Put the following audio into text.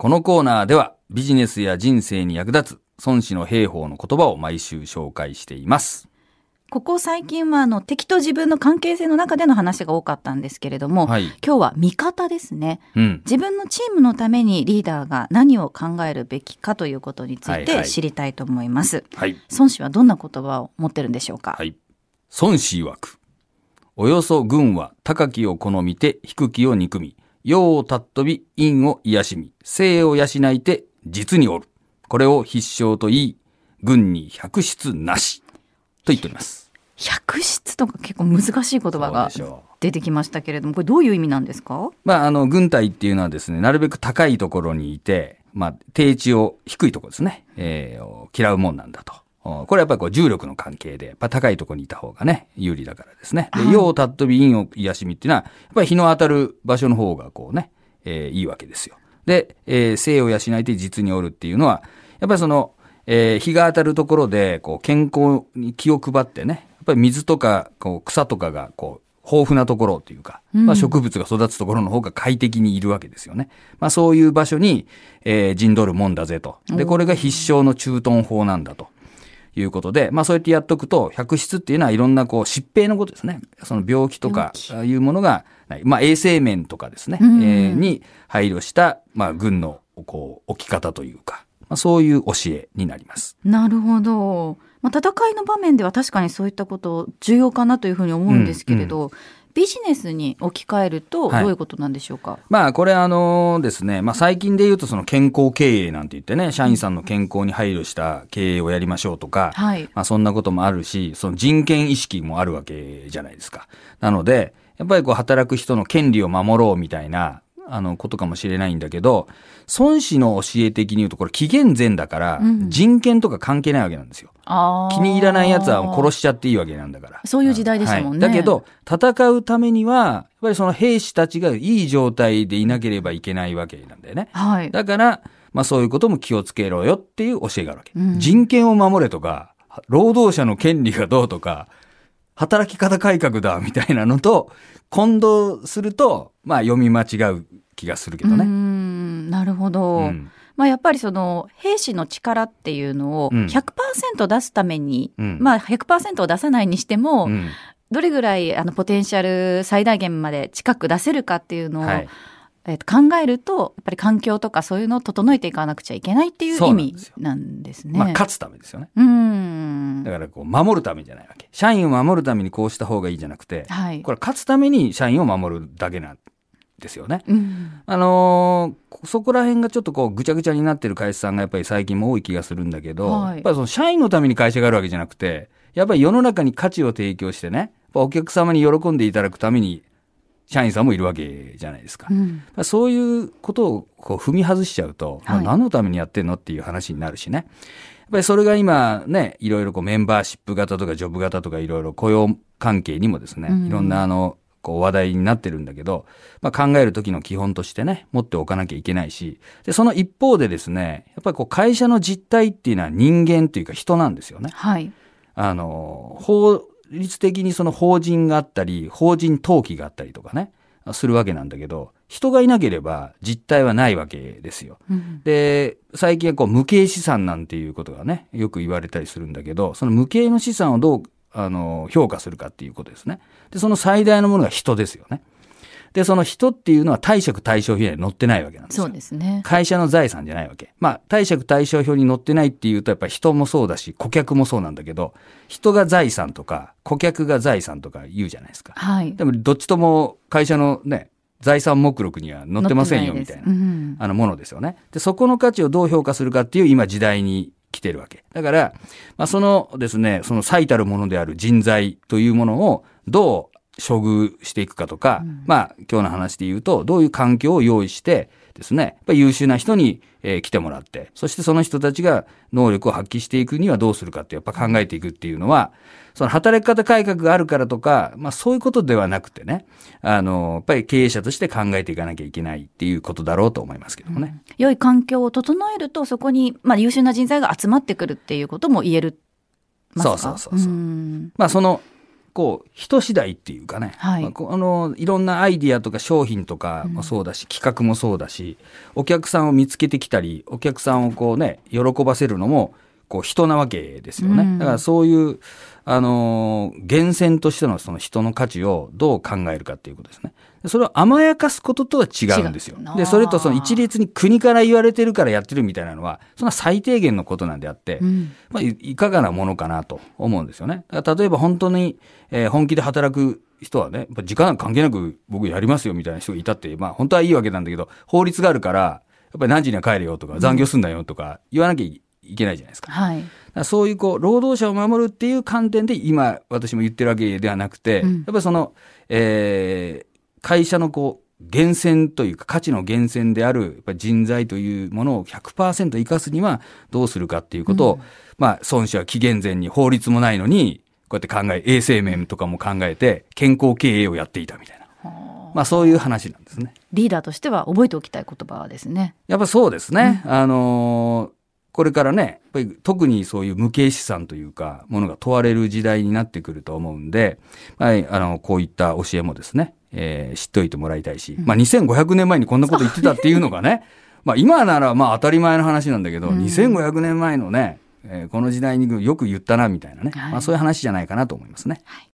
このコーナーではビジネスや人生に役立つ孫子の兵法の言葉を毎週紹介しています。ここ最近はあの敵と自分の関係性の中での話が多かったんですけれども、はい。今日は味方ですね。うん。自分のチームのためにリーダーが何を考えるべきかということについはいはいて知りたいと思います。はい。孫子はどんな言葉を持ってるんでしょうか？はい。孫子曰く。およそ軍は高きを好みて低きを憎み、陽を尊び陰を癒しみ、生を養いて実におる。これを必勝と言い、軍に百出なし。と言っております。百出とか結構難しい言葉が出てきましたけれども、これどういう意味なんですか？まあ、あの、軍隊っていうのはですね、なるべく高いところにいて、まあ、低地を低いところですね、えー嫌うもんなんだと。おこれはやっぱりこう重力の関係で、やっぱ高いところにいた方がね、有利だからですね。で、はい陽を尊び陰を癒しみっていうのは、やっぱり日の当たる場所の方がこうね、えーいいわけですよ。で、えー生を養いて実におるっていうのは、やっぱりその、えー日が当たるところで、こう、健康に気を配ってね、やっぱり水とか、こう、草とかが、こう、豊富なところというか、まあ、植物が育つところの方が快適にいるわけですよね。まあ、そういう場所に、えー陣取るもんだぜと。で、これが必勝の駐屯法なんだと。いうことで、まあそうやってやっとくと、百出っていうのはいろんなこう疾病のことですね。その病気とかいうものがない。まあ衛生面とかですね、うんえーに配慮した、まあ軍のこう置き方というか、まあそういう教えになります。なるほど。まあ、戦いの場面では確かにそういったこと重要かなというふうに思うんですけれど、ビジネスに置き換えるとどはいういうことなんでしょうか？まあこれあのですね、まあ最近で言うとその健康経営なんて言ってね、社員さんの健康に配慮した経営をやりましょうとか、はい。まあそんなこともあるし、その人権意識もあるわけじゃないですか。なので、やっぱりこう働く人の権利を守ろうみたいな、あのことかもしれないんだけど、孫子の教え的に言うとこれ紀元前だからうん、人権とか関係ないわけなんですよ。あー気に入らない奴は殺しちゃっていいわけなんだから。そういう時代でしたもんねはいだけど、戦うためには、やっぱりその兵士たちがいい状態でいなければいけないわけなんだよね。はい。だから、まあそういうことも気をつけろよっていう教えがあるわけ。うん人権を守れとか、労働者の権利がどうとか、働き方改革だみたいなのと混同すると、まあ読み間違う気がするけどね。んなるほど。うん。まあ、やっぱりその兵士の力っていうのをうん。100%出すために、うん。まあ100%を出さないにしても、うん。どれぐらいあのポテンシャル最大限まで近く出せるかっていうのを、はいえーと考えるとやっぱり環境とかそういうのを整えていかなくちゃいけないっていう意味なんですよなんですね。まあ勝つためですよね。うーんだからこう守るためじゃないわけ。社員を守るためにこうした方がいいじゃなくて、はいこれ勝つために社員を守るだけなんですよね。うんあのーそこら辺がちょっとこうぐちゃぐちゃになってる会社さんがやっぱり最近も多い気がするんだけど、はいやっぱりその社員のために会社があるわけじゃなくて、やっぱり世の中に価値を提供してね、お客様に喜んでいただくために社員さんもいるわけじゃないですか。うんそういうことをこう踏み外しちゃうと、はいまあ何のためにやってんのっていう話になるしね。やっぱりそれが今ね、いろいろこうメンバーシップ型とかジョブ型とかいろいろ雇用関係にもですね、うんいろんなあの、こう話題になってるんだけど、まあ考える時の基本としてね、持っておかなきゃいけないし、で、その一方でですね、やっぱりこう会社の実態っていうのは人間っていうか人なんですよね。はい。あの、法律的にその法人があったり、法人登記があったりとかね、するわけなんだけど、人がいなければ実態はないわけですよ。うんで、最近はこう無形資産なんていうことがね、よく言われたりするんだけど、その無形の資産をどう、あの、評価するかっていうことですね。で、その最大のものが人ですよね。で、その人っていうのは貸借対照表に載ってないわけなんですよ。そうですね。会社の財産じゃないわけ。まあ、貸借対照表に載ってないっていうと、やっぱり人もそうだし、顧客もそうなんだけど、人が財産とか、顧客が財産とか言うじゃないですか。はい。でも、どっちとも会社のね、財産目録には載ってませんよ、みたいなうんあのものですよね。で、そこの価値をどう評価するかっていう今時代に来てるわけ。だから、まあ、そのですね、その最たるものである人材というものをどう処遇していくかとか、まあ、今日の話で言うと、どういう環境を用意してですね、やっぱり優秀な人に、えー来てもらって、そしてその人たちが能力を発揮していくにはどうするかってやっぱ考えていくっていうのは、その働き方改革があるからとか、まあそういうことではなくてね、あの、やっぱり経営者として考えていかなきゃいけないっていうことだろうと思いますけどもね。良い環境を整えるとそこに、まあ、優秀な人材が集まってくるっていうことも言えるそうそうそうそう。んん。まあそのこう、人次第っていうかね、はい。まああの、いろんなアイディアとか商品とかもそうだし、企画もそうだし、お客さんを見つけてきたり、お客さんをこうね、喜ばせるのも、こう、人なわけですよね。うんだからそういう、あのー源泉としてのその人の価値をどう考えるかっていうことですね。でそれを甘やかすこととは違うんですよ。で、それとその一律に国から言われてるからやってるみたいなのは、そんな最低限のことなんであって、うんまあ、いいかがなものかなと思うんですよね。だから例えば本当に、えー本気で働く人はね、やっぱ時間関係なく僕やりますよみたいな人がいたって、まあ本当はいいわけなんだけど、法律があるから、やっぱり何時には帰れよとか、残業すんだよとか言わなきゃいけないじゃないですか。はい。そういうこう、労働者を守るっていう観点で今私も言ってるわけではなくて、うんやっぱりその、えー会社のこう、源泉というか価値の源泉であるやっぱり人材というものを100%生かすにはどうするかっていうことを、まあ孫子は紀元前に法律もないのに、こうやって考え、衛生面とかも考えて健康経営をやっていたみたいな。まあそういう話なんですね。リーダーとしては覚えておきたい言葉ですね。やっぱそうですね。あのーこれからね、やっぱり特にそういう無形資産というか、ものが問われる時代になってくると思うんで、はい、あの、こういった教えもですね、えー知っておいてもらいたいし、まあ2500年前にこんなこと言ってたっていうのがね、まあ今ならまあ当たり前の話なんだけど、うん。2500年前のね、えーこの時代によく言ったなみたいなね、はい。まあそういう話じゃないかなと思いますね。はい